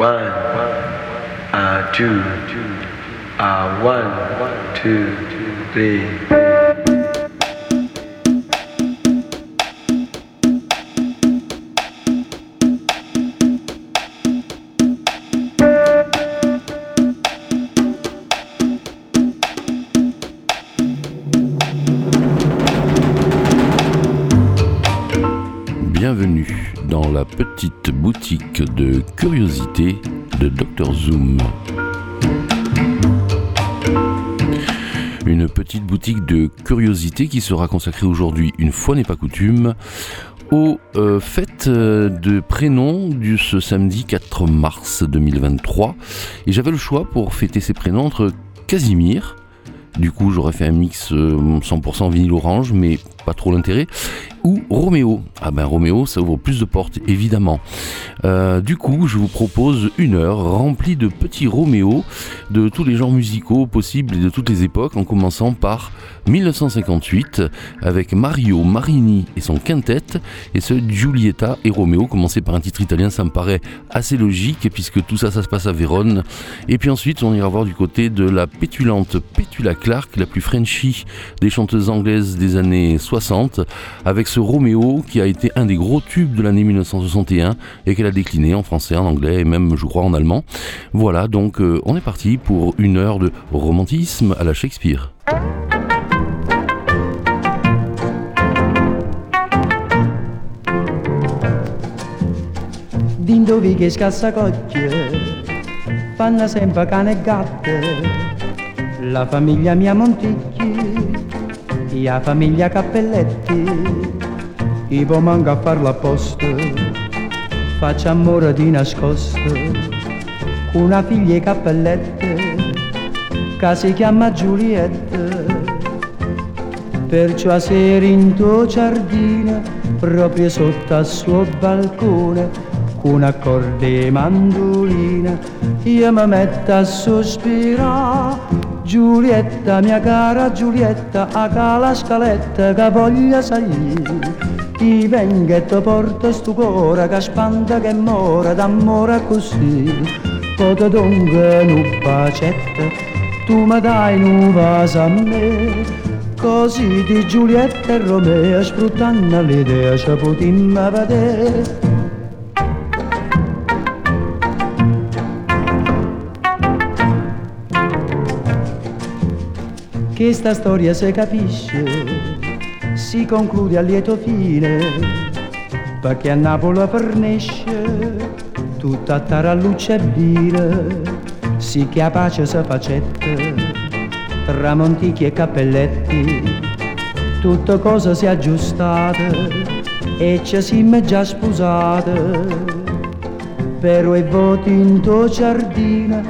One, uh, two, uh, one, two, three. Bienvenue dans la petite de curiosité de Dr Zoom. Une petite boutique de curiosité qui sera consacrée aujourd'hui, une fois n'est pas coutume, aux euh, fêtes euh, de prénoms du ce samedi 4 mars 2023. Et j'avais le choix pour fêter ces prénoms entre Casimir, du coup j'aurais fait un mix euh, 100% vinyle orange, mais pas trop l'intérêt, Roméo. Ah ben Roméo, ça ouvre plus de portes, évidemment. Euh, du coup, je vous propose une heure remplie de petits Roméo de tous les genres musicaux possibles et de toutes les époques, en commençant par 1958 avec Mario Marini et son quintet, et ce Giulietta et Roméo, commencé par un titre italien, ça me paraît assez logique puisque tout ça, ça se passe à Vérone. Et puis ensuite, on ira voir du côté de la pétulante Petula Clark, la plus Frenchy des chanteuses anglaises des années 60, avec ce Roméo qui a été un des gros tubes de l'année 1961 et qu'elle a décliné en français, en anglais et même, je crois, en allemand. Voilà, donc euh, on est parti pour une heure de romantisme à la Shakespeare. E la famiglia mia Cappelletti, i manca a farlo apposta, faccio amore di nascosto, con una figlia e Cappellette, che si chiama Giulietta, perciò a sera in tuo giardino, proprio sotto al suo balcone, con accordi e mandolina, io mi metto a sospirare. Giulietta, mia cara Giulietta, a cala scaletta che voglia salire. Ti vengo e ti porto sto cuore che spanta che mora d'amore così. Pote dunque un bacetto, tu mi dai un vaso a me. Così di Giulietta e Romeo sfruttando l'idea ci potremmo vedere. che sta storia si capisce, si conclude a lieto fine, perché a Napoli fornisce tutta taralluccia e bile, sì che a pace si facette, tra Montichi e Cappelletti, tutto cosa si è aggiustate e ci siamo già sposate. Però i voti in tuo giardino,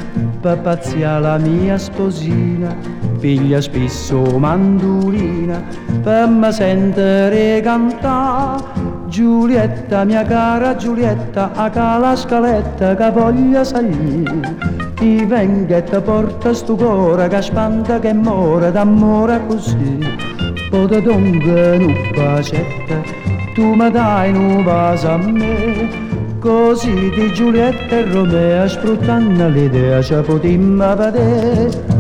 per pazzia la mia sposina, piglia spesso mandolina per me sentire cantare Giulietta, mia cara Giulietta, a cala scaletta che voglia salire. Ti venga e ti porta sto cuore che spanta che muore d'amore così. Pote dunque un bacetta tu mi dai un vaso a me. Così di Giulietta e Romeo sfruttando l'idea ci potremmo vedere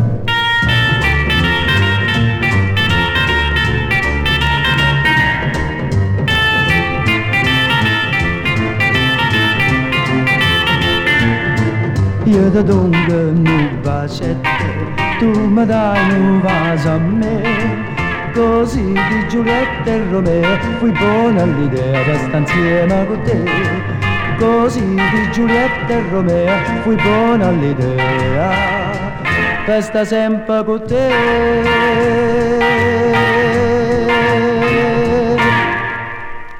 io da donde un bacetto, tu mi dai un vaso a me. Così di Giulietta e Romeo fui buona all'idea di stare insieme con te. Così di Giulietta e Romeo fui buona all'idea di stare sempre con te.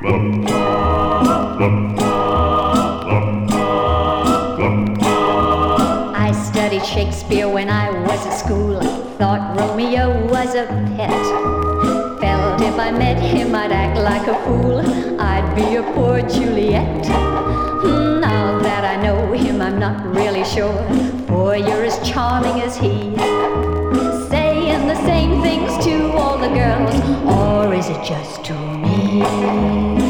I Shakespeare when I was at school. I Thought Romeo was a pet. Felt if I met him I'd act like a fool. I'd be a poor Juliet. Hmm, Now that I know him, I'm not really sure. Boy, you're as charming as he. Saying the same things to all the girls, or is it just to me?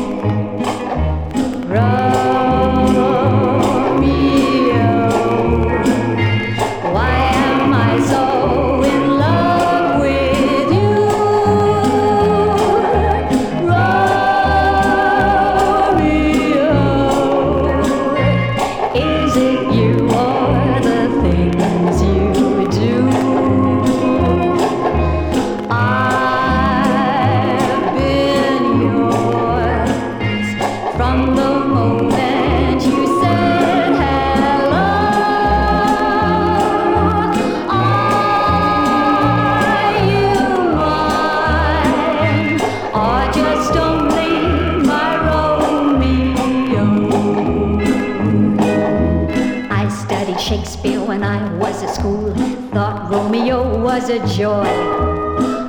Was a joy.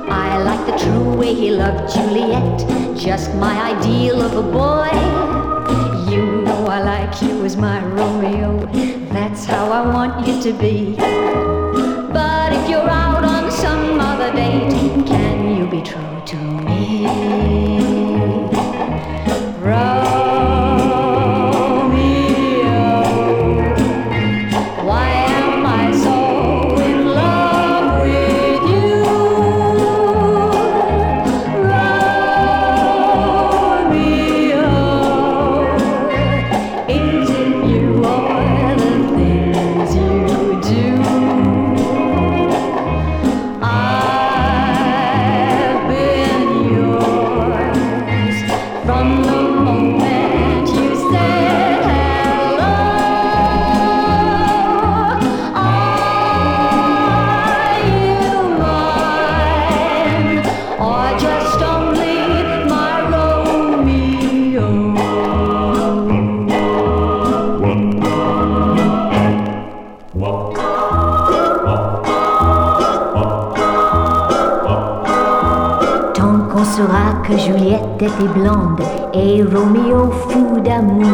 I liked the true way he loved Juliet, just my ideal of a boy. You know I like you as my Romeo, that's how I want you to be. But if you're out on some other date, can you be true to me? Blonde et Roméo fou d'amour.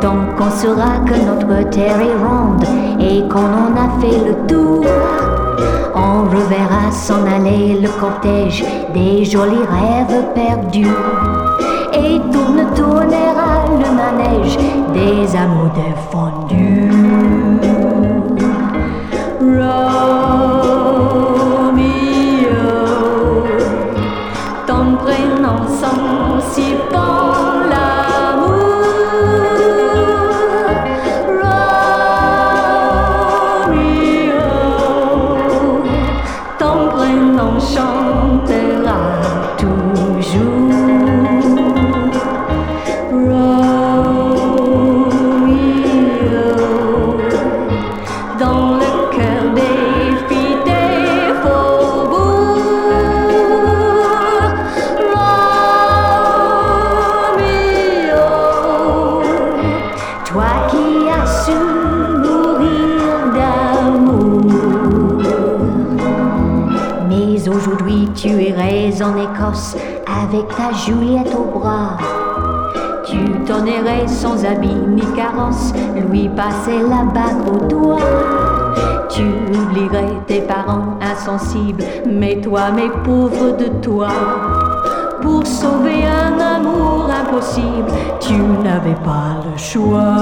Tant qu'on saura que notre terre est ronde et qu'on en a fait le tour, on reverra s'en aller le cortège des jolis rêves perdus. Et tourne, tournera le manège des amours défendus. Avec ta Juliette au bras. Tu t'en irais sans habit ni carrosse, lui passer la bague au doigt. Tu oublierais tes parents insensibles, mais toi, mes pauvres de toi. Pour sauver un amour impossible, tu n'avais pas le choix.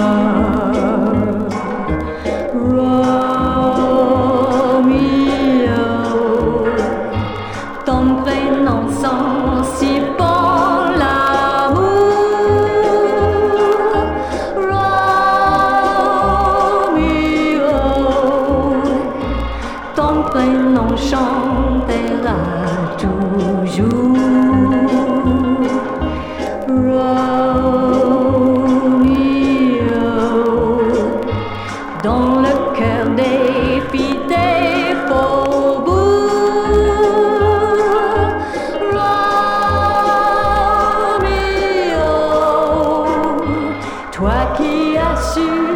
qui a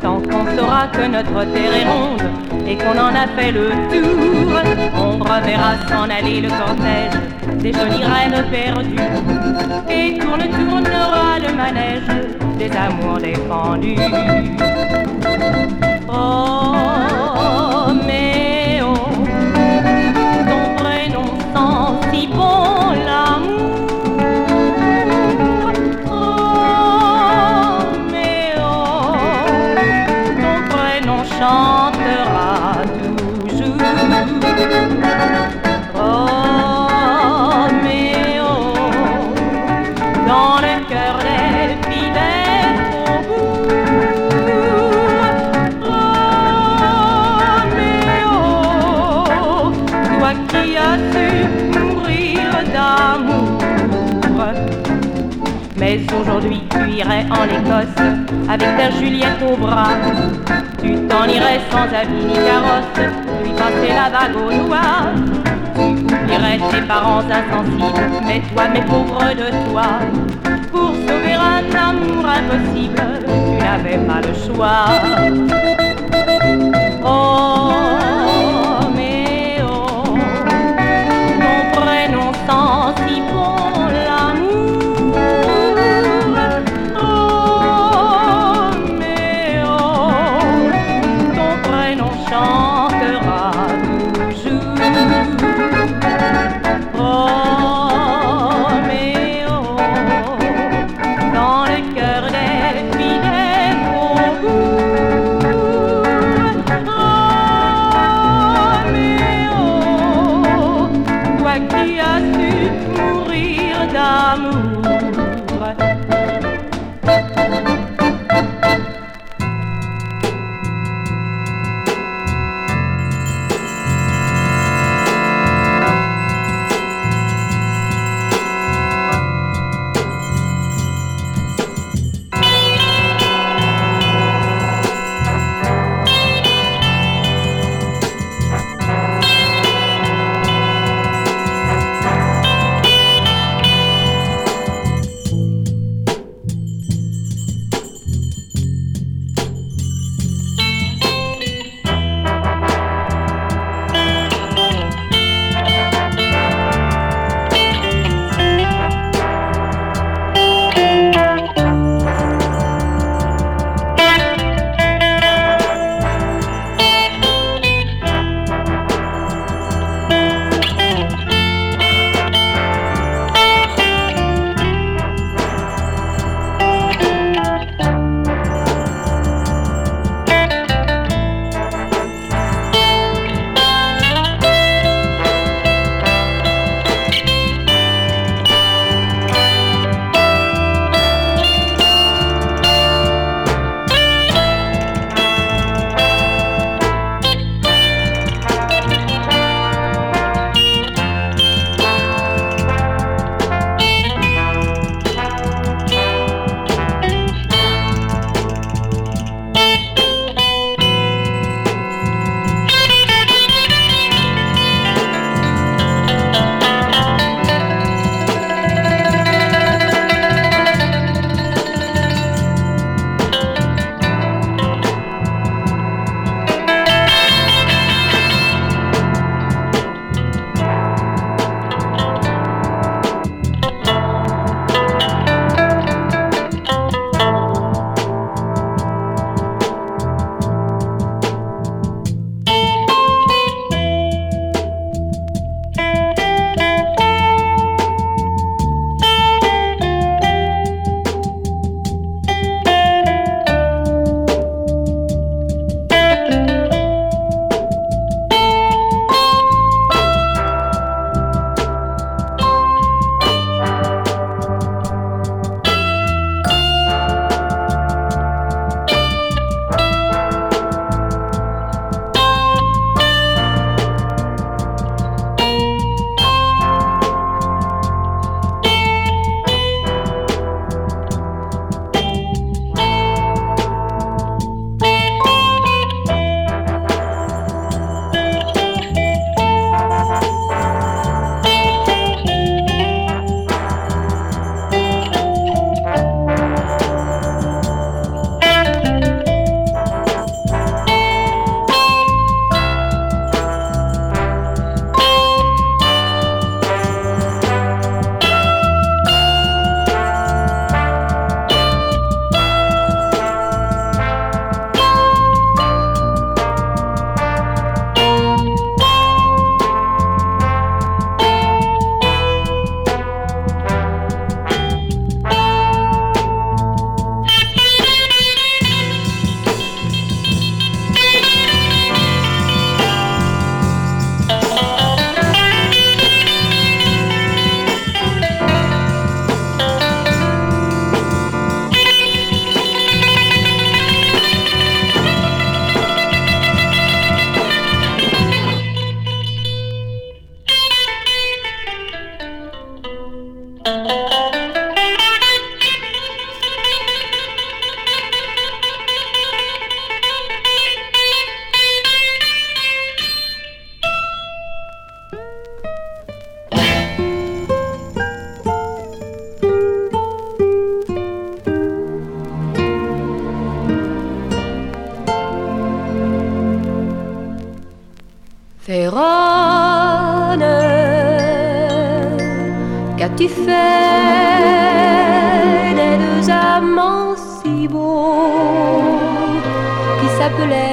Tant qu'on saura que notre terre est ronde et qu'on en a fait le tour, on reverra s'en aller le cortège des jolies reines perdues. Et tourne tournera le manège des amours défendus. Oh, Mais aujourd'hui tu irais en Écosse avec ta Juliette au bras. Tu t'en irais sans habit ni carrosse, lui passer la vague au noir. Tu oublierais tes parents insensibles, mais toi, mes pauvres de toi, pour sauver un amour impossible, tu n'avais pas le choix. Oh,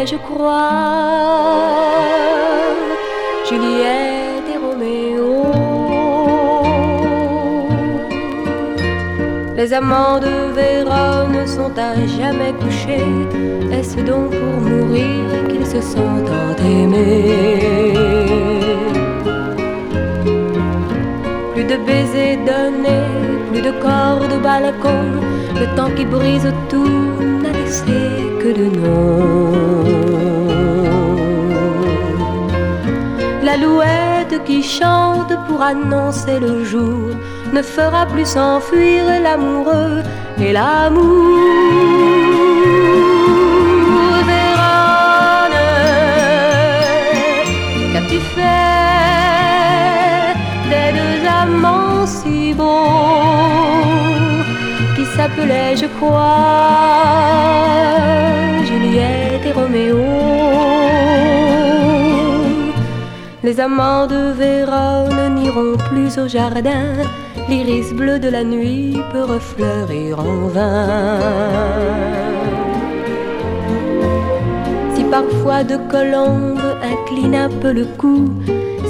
je crois, Juliette et Roméo. Les amants de Vérone sont à jamais couchés. Est-ce donc pour mourir qu'ils se sont tant aimés? Plus de baisers donnés, plus de corps de balcon. Le temps qui brise tout n'a laissé que de noms. L'alouette qui chante pour annoncer le jour ne fera plus s'enfuir l'amoureux et l'amour. Vérone, qu'as-tu fait des deux amants si beaux qui s'appelaient, je crois, Juliette et Roméo? Les amants de Vérone n'iront plus au jardin, l'iris bleu de la nuit peut refleurir en vain. Si parfois de colombe incline un peu le cou,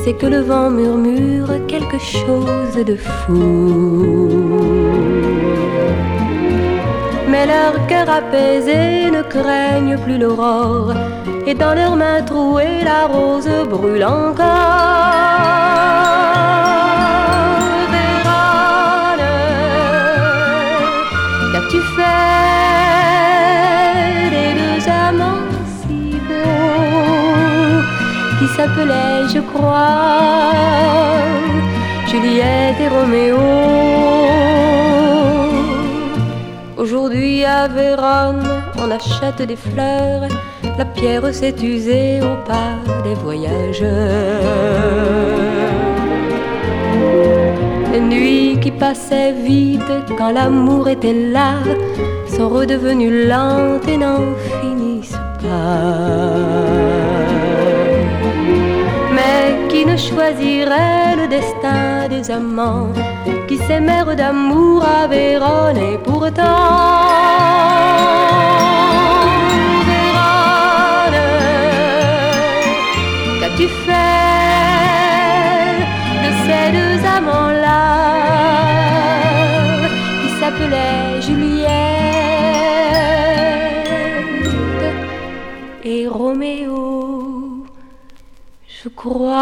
c'est que le vent murmure quelque chose de fou. Mais leur cœur apaisé ne craigne plus l'aurore, et dans leurs mains trouées la rose brûle encore. Vérone, qu'as-tu fait des deux amants si beaux qui s'appelaient, je crois, Juliette et Roméo? Aujourd'hui à Vérone, on achète des fleurs, la pierre s'est usée au pas des voyageurs. Les nuits qui passaient vite quand l'amour était là sont redevenues lentes et n'en finissent pas. Mais qui ne choisirait le destin des amants qui s'aimèrent d'amour à Vérone et pourtant qu'as-tu fait de ces deux amants-là qui s'appelaient Juliette et Roméo? Je crois.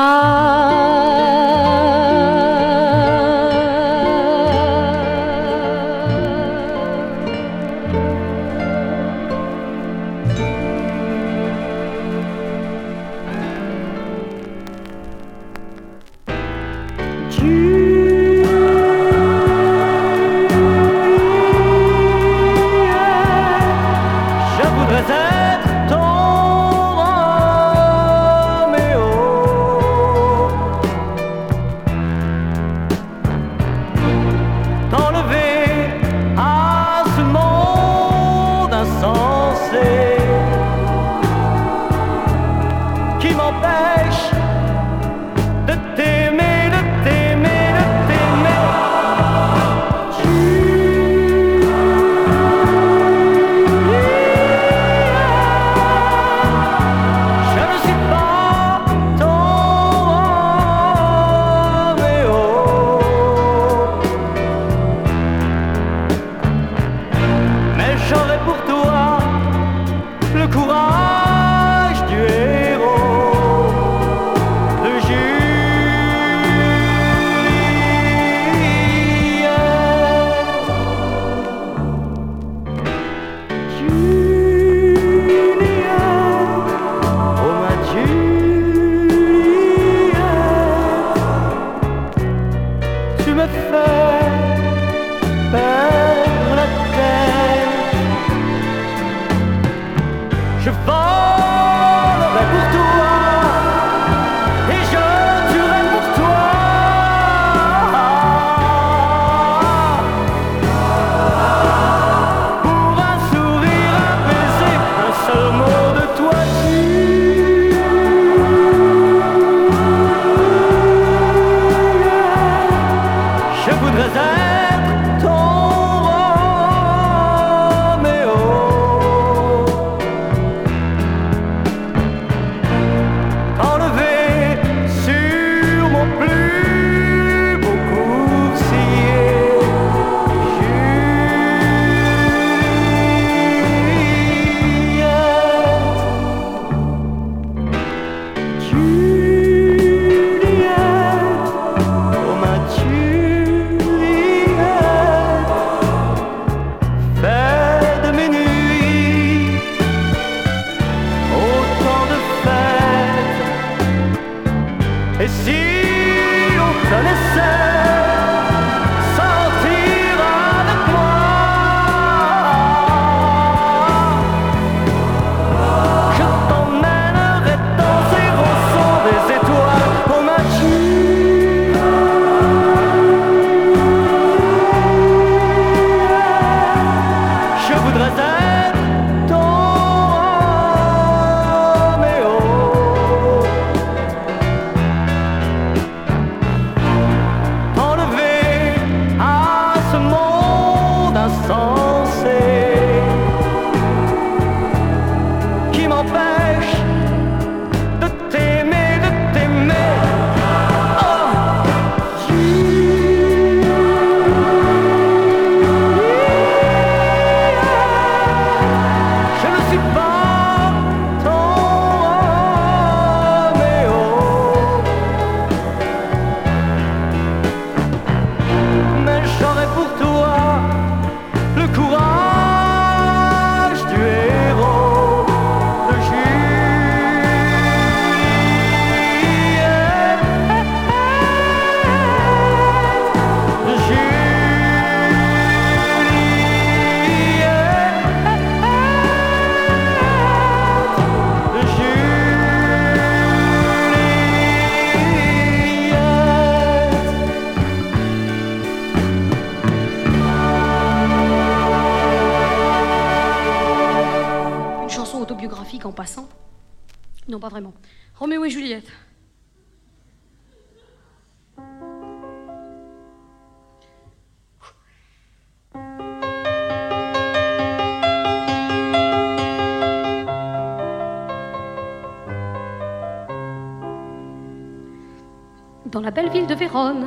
Dans la belle ville de Vérone,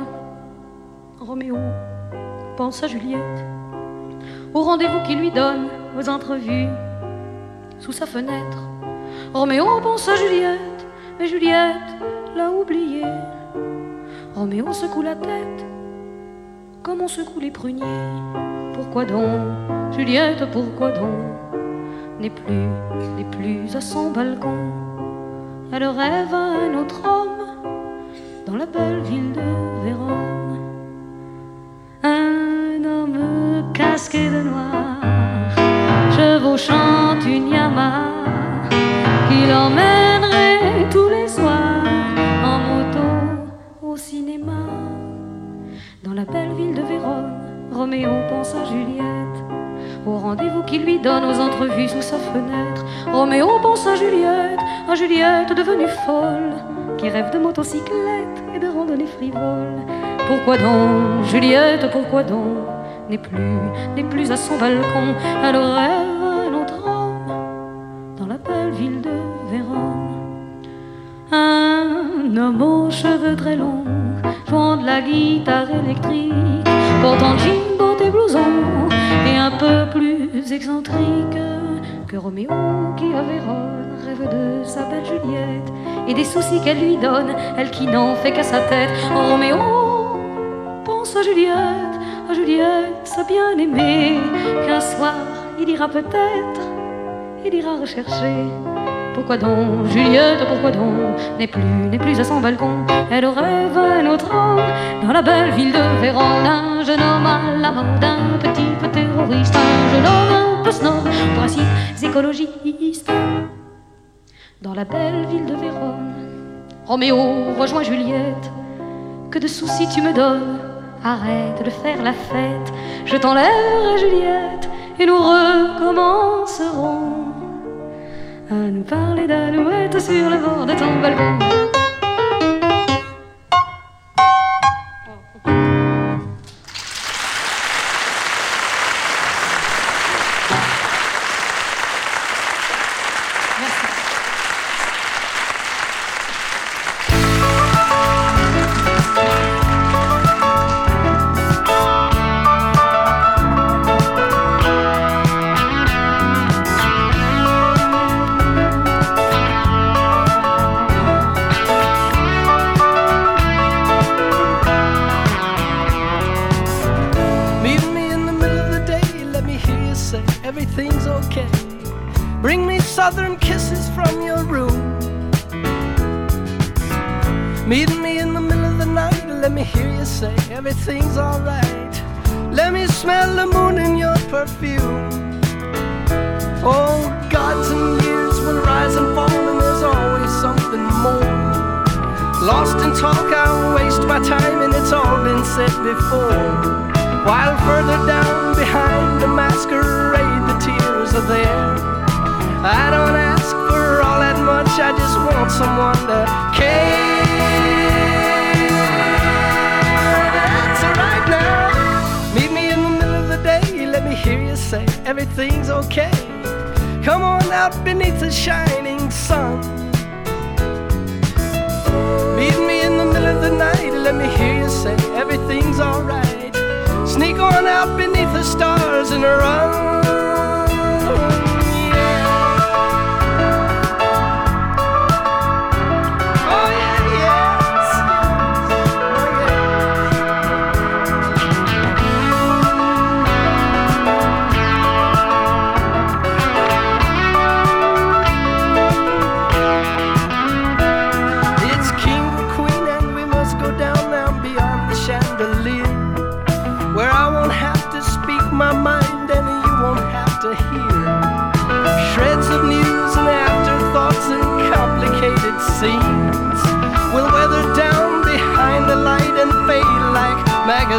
Roméo pense à Juliette, au rendez-vous qu'il lui donne, aux entrevues sous sa fenêtre. Roméo pense à Juliette, mais Juliette l'a oublié. Roméo secoue la tête, comme on secoue les pruniers. Pourquoi donc, Juliette, pourquoi donc N'est plus, n'est plus à son balcon. Elle rêve à un autre homme dans la belle ville de Vérone. Un homme casqué de noir chevauchant une Yamaha qui l'emmènerait tous les soirs en moto au cinéma. Dans la belle ville de Vérone, Roméo pense à Juliette, au rendez-vous qu'il lui donne aux entrevues sous sa fenêtre. Roméo pense à Juliette, à Juliette devenue folle, qui rêve de motocyclette frivole. Pourquoi donc, Juliette, pourquoi donc n'est plus, n'est plus à son balcon, elle rêve un dans la belle ville de Vérone. Un homme aux cheveux très longs, jouant de la guitare électrique, portant jean, bottes et blouson, et un peu plus excentrique que Roméo qui à Vérone rêve de sa belle Juliette et des soucis qu'elle lui donne, elle qui n'en fait qu'à sa tête. Roméo pense à Juliette, à Juliette, sa bien-aimée, qu'un soir il ira peut-être, il ira rechercher. Pourquoi donc, Juliette, pourquoi donc, n'est plus, n'est plus à son balcon, elle rêve un autre homme, dans la belle ville de Vérone, un jeune homme à la mode, un petit peu terroriste, un jeune homme un peu snob, ainsi écologiste. Dans la belle ville de Vérone, Roméo rejoint Juliette, que de soucis tu me donnes, arrête de faire la fête, je t'enlèverai Juliette, et nous recommencerons à nous parler d'alouette sur le bord de ton balcon. sunset before. While further down behind the masquerade, the tears are there. I don't ask for all that much, I just want someone to care. That's right now. Meet me in the middle of the day, let me hear you say everything's okay. Come on out beneath the shining sun. and run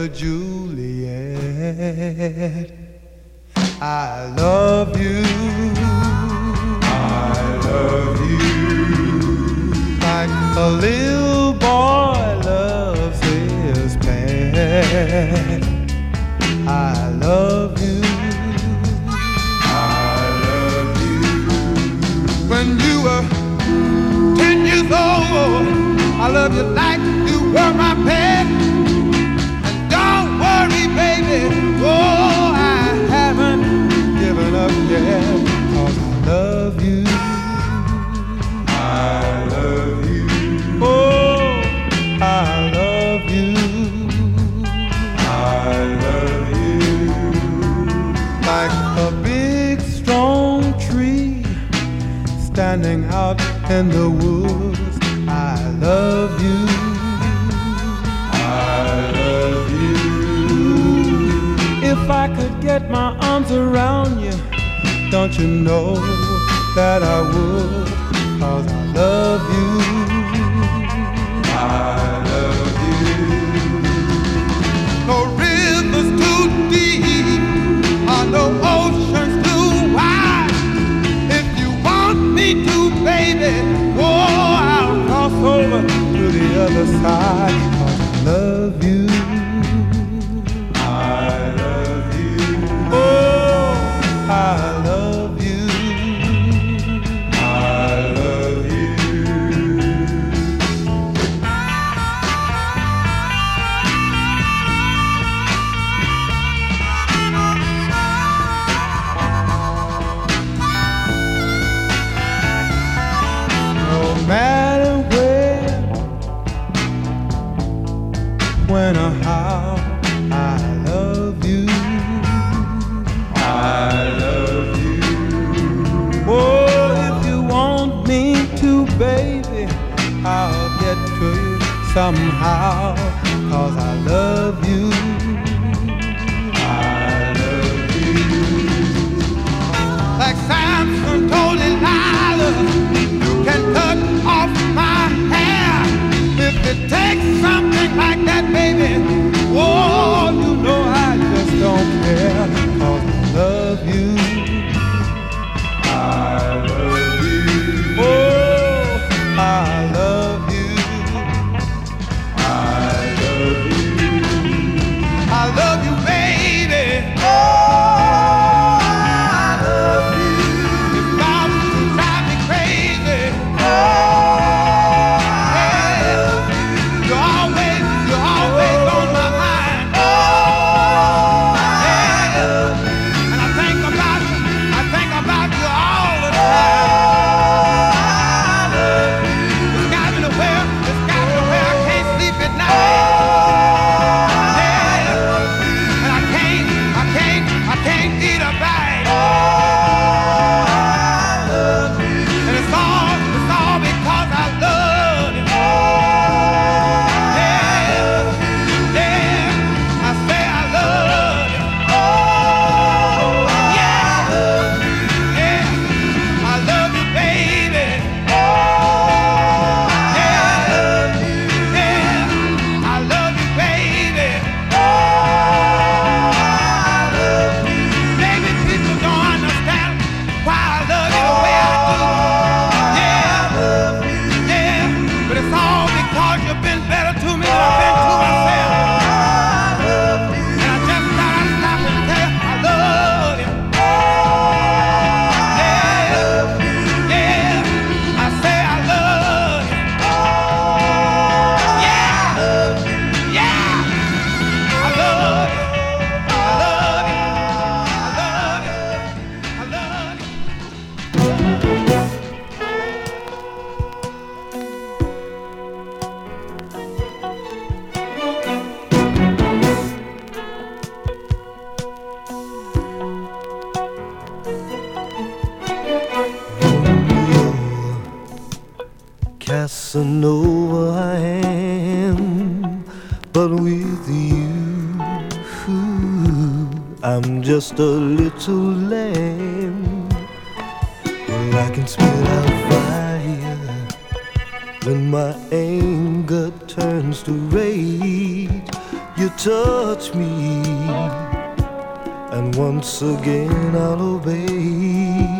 the Jew. just a little lame. Well, I can spit out fire when my anger turns to rage. You touch me, and once again I'll obey.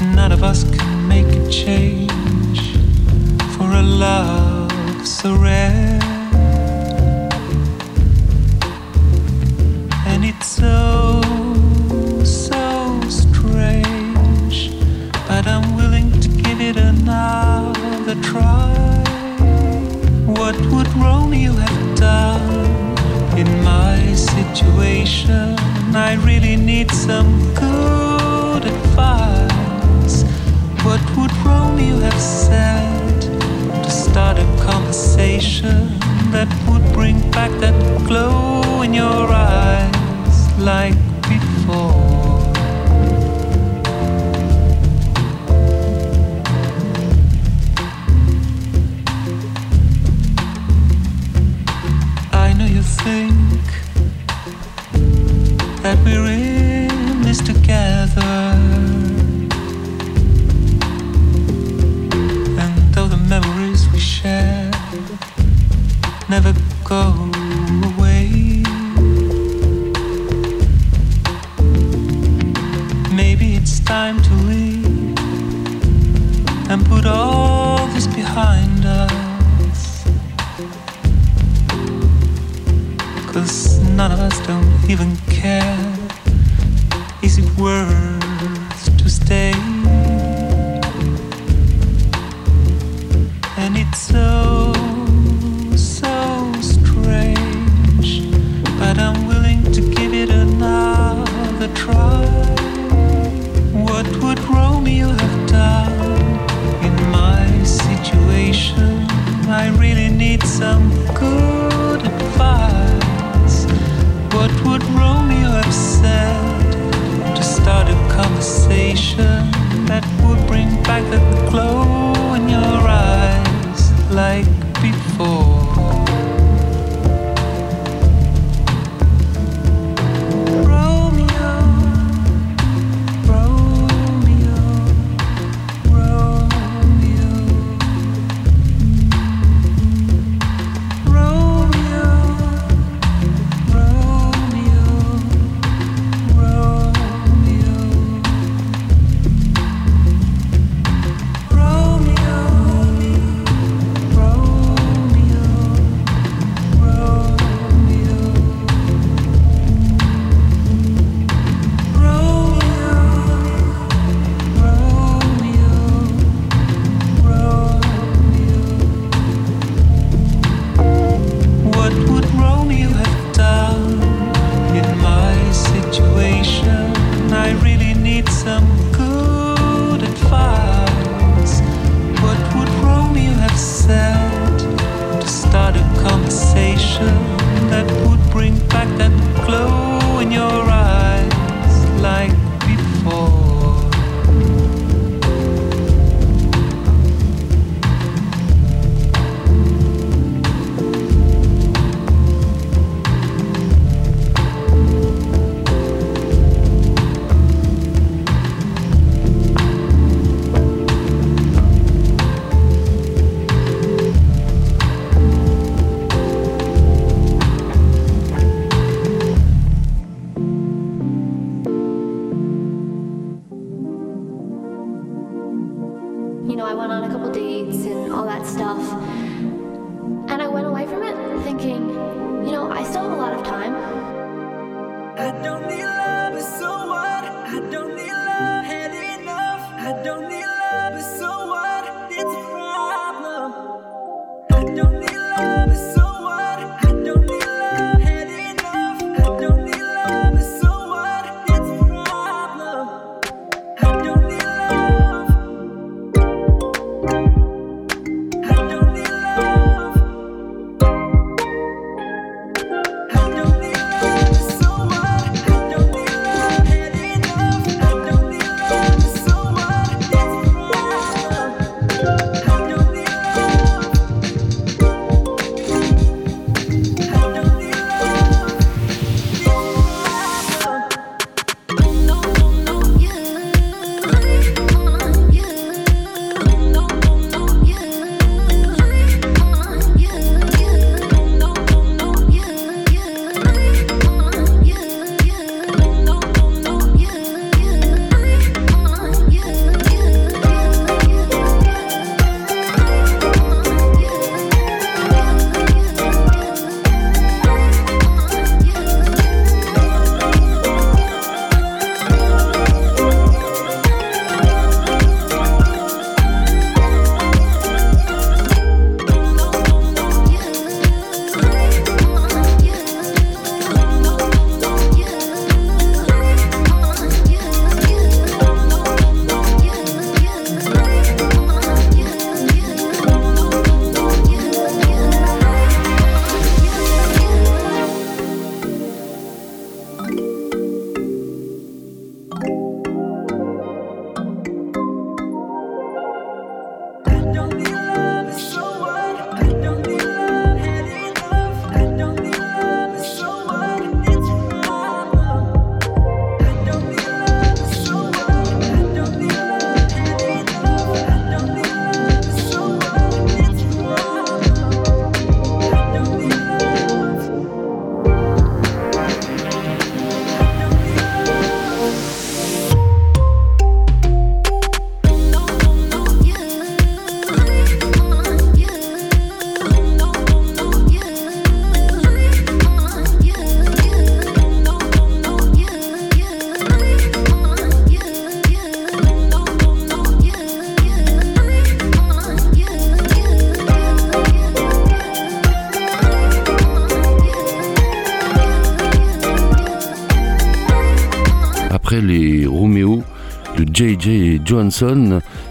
None of us can make a change for a love so rare, and it's so, so strange, but I'm willing to give it another try. What would Romeo have done in my situation? I really need some good advice. What would Romeo have said to start a conversation that would bring back that glow in your eyes like before?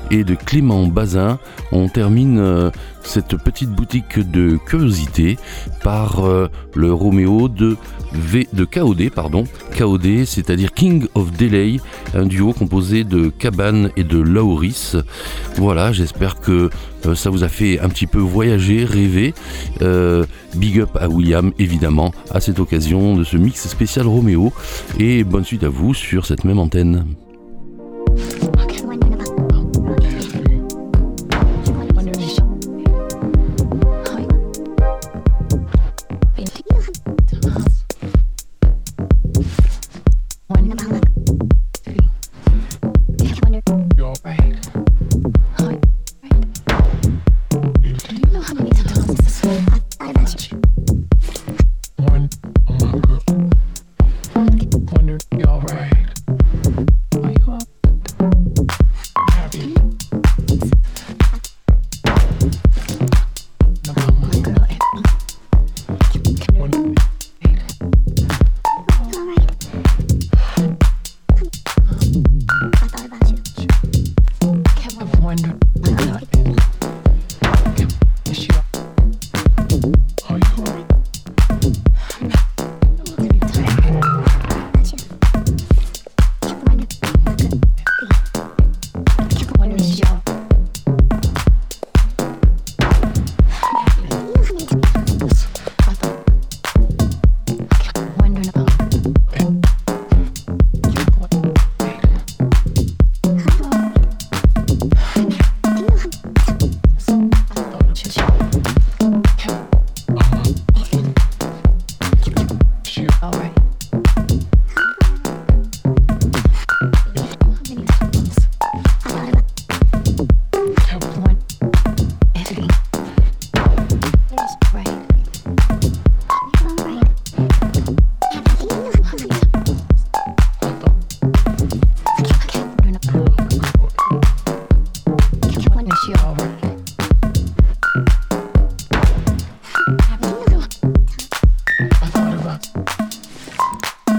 Et de Clément Bazin, on termine euh, cette petite boutique de curiosité par euh, le Roméo de, v, KOD, pardon, KOD, c'est-à-dire King of Delay, un duo composé de Cabane et de Lauris. Voilà, j'espère que euh, ça vous a fait un petit peu voyager, rêver. big up à William, évidemment, à cette occasion de ce mix spécial Roméo. Et bonne suite à vous sur cette même antenne.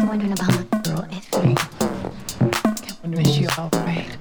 wondering about my girl Anthony. I miss you all right.